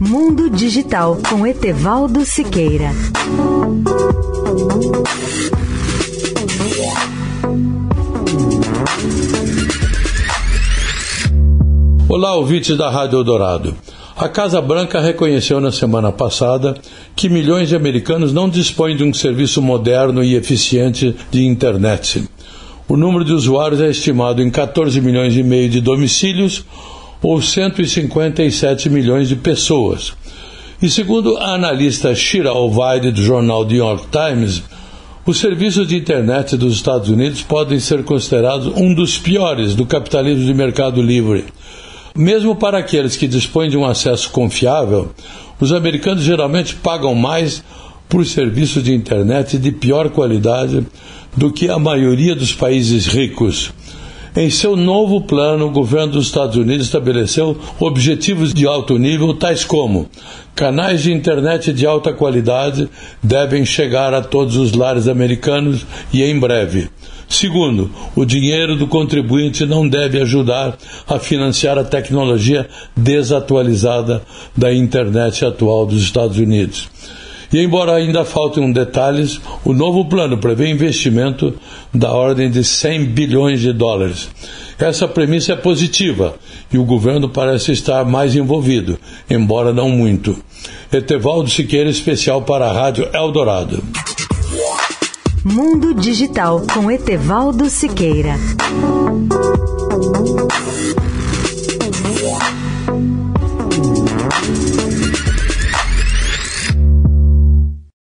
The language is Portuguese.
Mundo Digital com Etevaldo Siqueira. Olá, ouvintes da Rádio Eldorado. A Casa Branca reconheceu na semana passada que milhões de americanos não dispõem de um serviço moderno e eficiente de internet. O número de usuários é estimado em 14 milhões e meio de domicílios ou 157 milhões de pessoas. E segundo a analista Shira Ovaide do jornal The New York Times, os serviços de internet dos Estados Unidos podem ser considerados um dos piores do capitalismo de mercado livre. Mesmo para aqueles que dispõem de um acesso confiável, os americanos geralmente pagam mais por serviços de internet de pior qualidade do que a maioria dos países ricos. Em seu novo plano, o governo dos Estados Unidos estabeleceu objetivos de alto nível, tais como canais de internet de alta qualidade devem chegar a todos os lares americanos e em breve. Segundo, o dinheiro do contribuinte não deve ajudar a financiar a tecnologia desatualizada da internet atual dos Estados Unidos. E embora ainda faltem detalhes, o novo plano prevê investimento da ordem de 100 bilhões de dólares. Essa premissa é positiva e o governo parece estar mais envolvido, embora não muito. Etevaldo Siqueira, especial para a Rádio Eldorado. Mundo Digital com Etevaldo Siqueira.